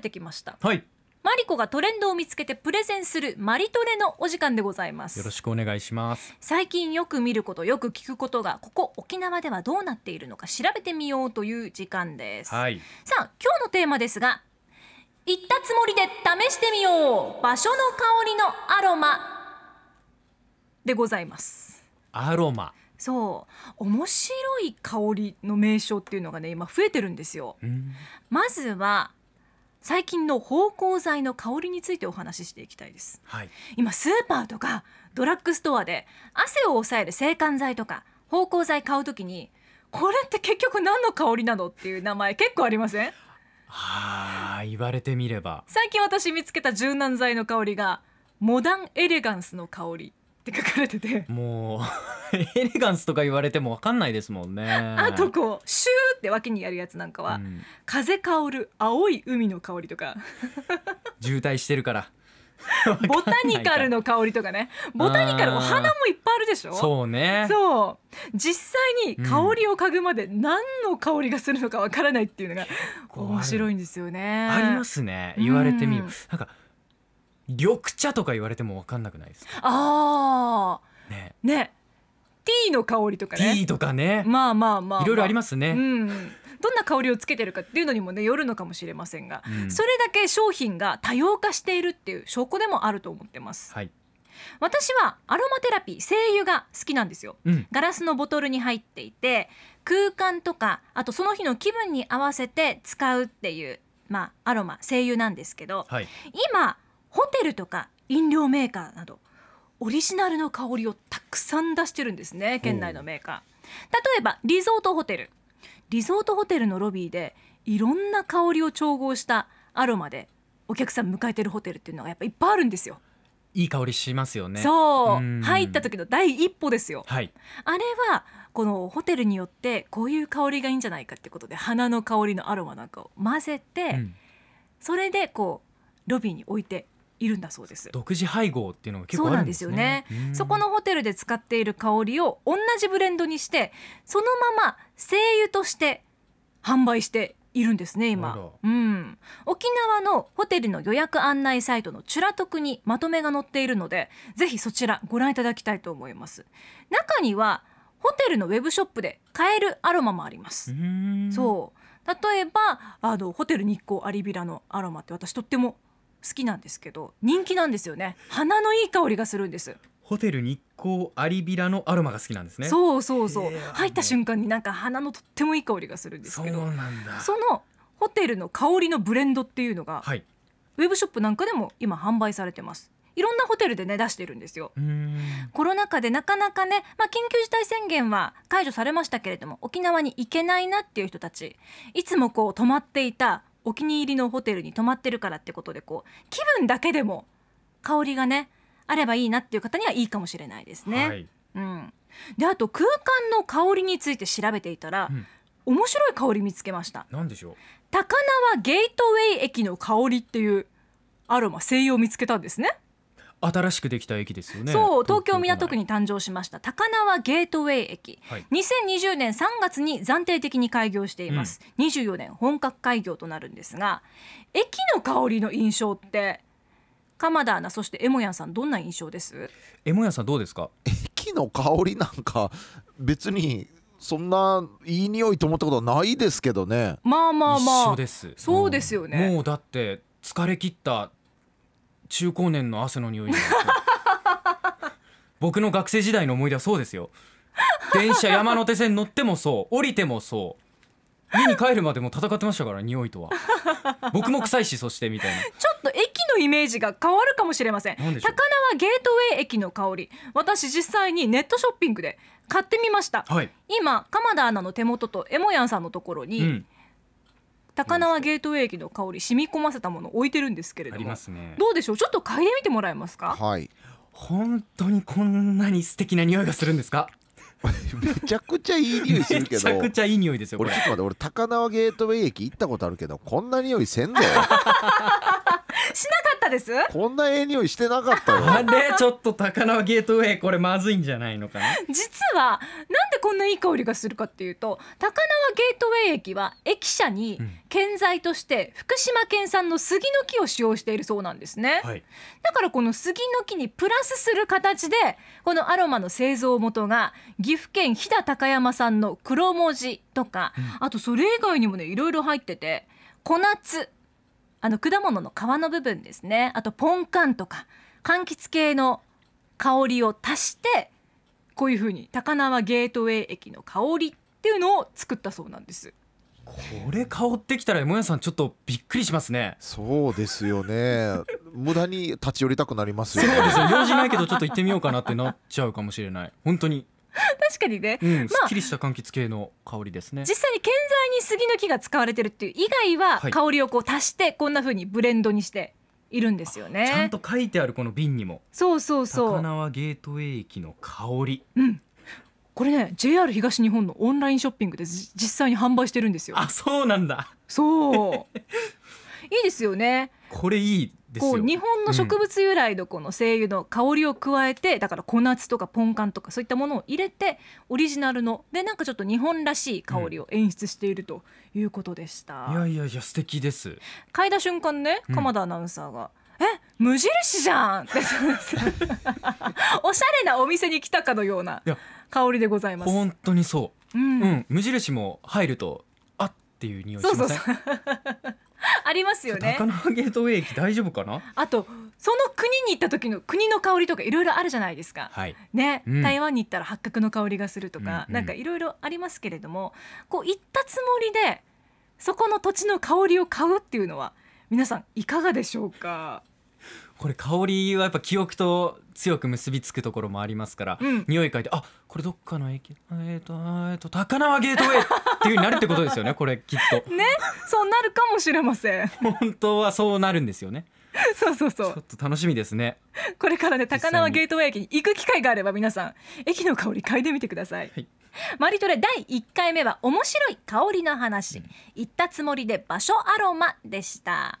さあ曲流れてきました。はい。マリコがトレンドを見つけてプレゼンするマリトレのお時間でございます。よろしくお願いします。最近よく見ることよく聞くことがここ沖縄ではどうなっているのか調べてみようという時間です、はい。さあ今日のテーマですが行ったつもりで試してみよう。場所の香りのアロマ。でございます。アロマ。そう。面白い香りの名称っていうのがね今増えてるんですよ。うん。まずは最近の芳香剤の香りについてお話ししていきたいです。はい。今スーパーとかドラッグストアで汗を抑える制汗剤とか芳香剤買うときにこれって結局何の香りなのっていう名前結構ありません？はあ言われてみれば。最近私見つけた柔軟剤の香りがモダンエレガンスの香りって書かれてて。もう エレガンスとか言われてもわかんないですもんね。あとこ？うシって脇にやるやつなんかは、うん。風香る青い海の香りとか。渋滞してるから。ボタニカルの香りとかね。ボタニカルお花もいっぱいあるでしょ？そうね。そう。実際に香りを嗅ぐまで何の香りがするのかわからないっていうのが面白いんですよね。ありますね。言われてみる。うん。なんか緑茶とか言われてもわかんなくないですか？あね。ーねティーの香りとかね。ティーとかね。まあまあまあ、まあ、いろいろありますね。うん、どんな香りをつけてるかっていうのにもねよるのかもしれませんが、うん。それだけ商品が多様化しているっていう証拠でもあると思ってます。はい。私はアロマテラピー精油が好きなんですよ。うん。ガラスのボトルに入っていて空間とかあとその日の気分に合わせて使うっていうまあアロマ精油なんですけどはい。今ホテルとか飲料メーカーなどオリジナルの香りをたくさん出してるんですね県内のメーカー。例えばリゾートホテル。リゾートホテルのロビーでいろんな香りを調合したアロマでお客さん迎えてるホテルっていうのがやっぱいっぱいあるんですよ、いい香りしますよね。そう。うん。入った時の第一歩ですよ。はい。あれはこのホテルによってこういう香りがいいんじゃないかってことで花の香りのアロマなんかを混ぜて、うん。それでこうロビーに置いているんだそうです。独自配合っていうのが結構あるんですね。そうなんですよね。うん。そこのホテルで使っている香りを同じブレンドにしてそのまま精油として販売しているんですねあ今ら。うん、沖縄のホテルの予約案内サイトのチュラトクにまとめが載っているのでぜひそちらご覧いただきたいと思います。中にはホテルのウェブショップで買えるアロマもあります、うん。そう。例えばあのホテル日光アリビラのアロマって私とっても好きなんですけど人気なんですよね。花のいい香りがするんです。ホテル日光アリビラのアロマが好きなんですね。うそうそう。そう、入った瞬間になんか花のとってもいい香りがするんですけどそのホテルの香りのブレンドっていうのが、はい。ウェブショップなんかでも今販売されてます。いろんなホテルでね出してるんですよ。うん。コロナ禍でなかなかね、まあ、緊急事態宣言は解除されましたけれども沖縄に行けないなっていう人たちいつもこう泊まっていたお気に入りのホテルに泊まってるからってことでこう気分だけでも香りがねあればいいなっていう方にはいいかもしれないですね。はい。うん、であと空間の香りについて調べていたら、うん。面白い香り見つけました。なんでしょう？高輪ゲートウェイ駅の香りっていうアロマ精油を見つけたんですね新しくできた駅ですよね。そう東京港区にに誕生しました。高輪ゲートウェイ駅はい2020年3月に暫定的に開業しています、24年本格開業となるんですが駅の香りの印象って鎌田アナそしてエモヤンさんどんな印象です？エモヤさんどうですか？木の香りなんか別にそんないい匂いと思ったことはないですけどね。まあまあまあ。一緒です。そうですよね。もうだって疲れ切った中高年の汗の匂い 僕の学生時代の思い出はそうですよ。電車山手線乗ってもそう。降りてもそう。家に帰るまでも戦ってましたから匂いとは。僕も臭いしそしてみたいな。ちょっと駅のイメージが変わるかもしれません。高輪ゲートウェイ駅の香り。私実際にネットショッピングで買ってみました。はい、今鎌田アナの手元とエモヤンさんのところに、うん、高輪ゲートウェイ駅の香り染み込ませたものを置いてるんですけれありどもますね。どうでしょう？ちょっと嗅いでみてもらえますか？はい。本当にこんなに素敵な匂いがするんですか？めちゃくちゃいい匂いするけめちゃどくちゃいい匂いですよこれ。俺ちょっと待って俺高輪ゲートウェイ駅行ったことあるけどこんな匂いせんぞです？こんなええ匂いしてなかったよ。あれ？ちょっと高輪ゲートウェイこれまずいんじゃないのかな？実はなんでこんないい香りがするかっていうと高輪ゲートウェイ駅は駅舎にうん。建材として福島県産の杉の木を使用しているそうなんですね、はい。だからこの杉の木にプラスする形でこのアロマの製造元が岐阜県飛騨高山産の黒文字とか、あとそれ以外にもねいろいろ入ってて小夏あの果物の皮の部分ですね。あとポンカンとか柑橘系の香りを足してこういう風に高輪ゲートウェイ駅の香りっていうのを作ったそうなんです。これ香ってきたらもやさんちょっとびっくりしますね。そうですよね。無駄に立ち寄りたくなりますよそうですよ。用事ないけどちょっと行ってみようかなってなっちゃうかもしれない。本当に 確かにね、うん、まあすっきりした柑橘系の香りですね実際に建材に杉の木が使われてるっていう以外ははい香りをこう足してこんな風にブレンドにしているんですよね。ちゃんと書いてあるこの瓶にもそうそうそう。高輪ゲートウェイ駅の香りうん。これね JR 東日本のオンラインショッピングでじ実際に販売してるんですよ。あそうなんだそう。いいですよね。これいいこう日本の植物由来のこの精油の香りを加えて、だから小夏とかポンカンとかそういったものを入れてオリジナルのでなんかちょっと日本らしい香りを演出しているということでした。いやいやいや素敵です。嗅いだ瞬間ねうん鎌田アナウンサーが「え？無印？じゃん!」っ ておしゃれなお店に来たかのような香りでございます。本当にそう。う、ん。うん、無印も入るとあっていう匂いしそうません？そうそう ありますよね。高輪ゲートウェイ駅大丈夫かな？あとその国に行った時の国の香りとかいろいろあるじゃないですか。はい。ね、うん。台湾に行ったら八角の香りがするとか、うんうん。なんかいろいろありますけれどもこう行ったつもりでそこの土地の香りを買うっていうのは皆さんいかがでしょうか？これ香りはやっぱ記憶と強く結びつくところもありますから、うん。匂い嗅いであこれどっかの駅えっ、とえっ、と高輪ゲートウェイっていう風になるってことですよねこれきっと。ねそうなるかもしれません。本当はそうなるんですよね。そうそうそちょうっと楽しみですね。これからね高輪ゲートウェイ駅に行く機会があれば皆さん駅の香り嗅いでみてください、はい。マリトレ第1回目は面白い香りの話、行ったつもりで場所アロマでした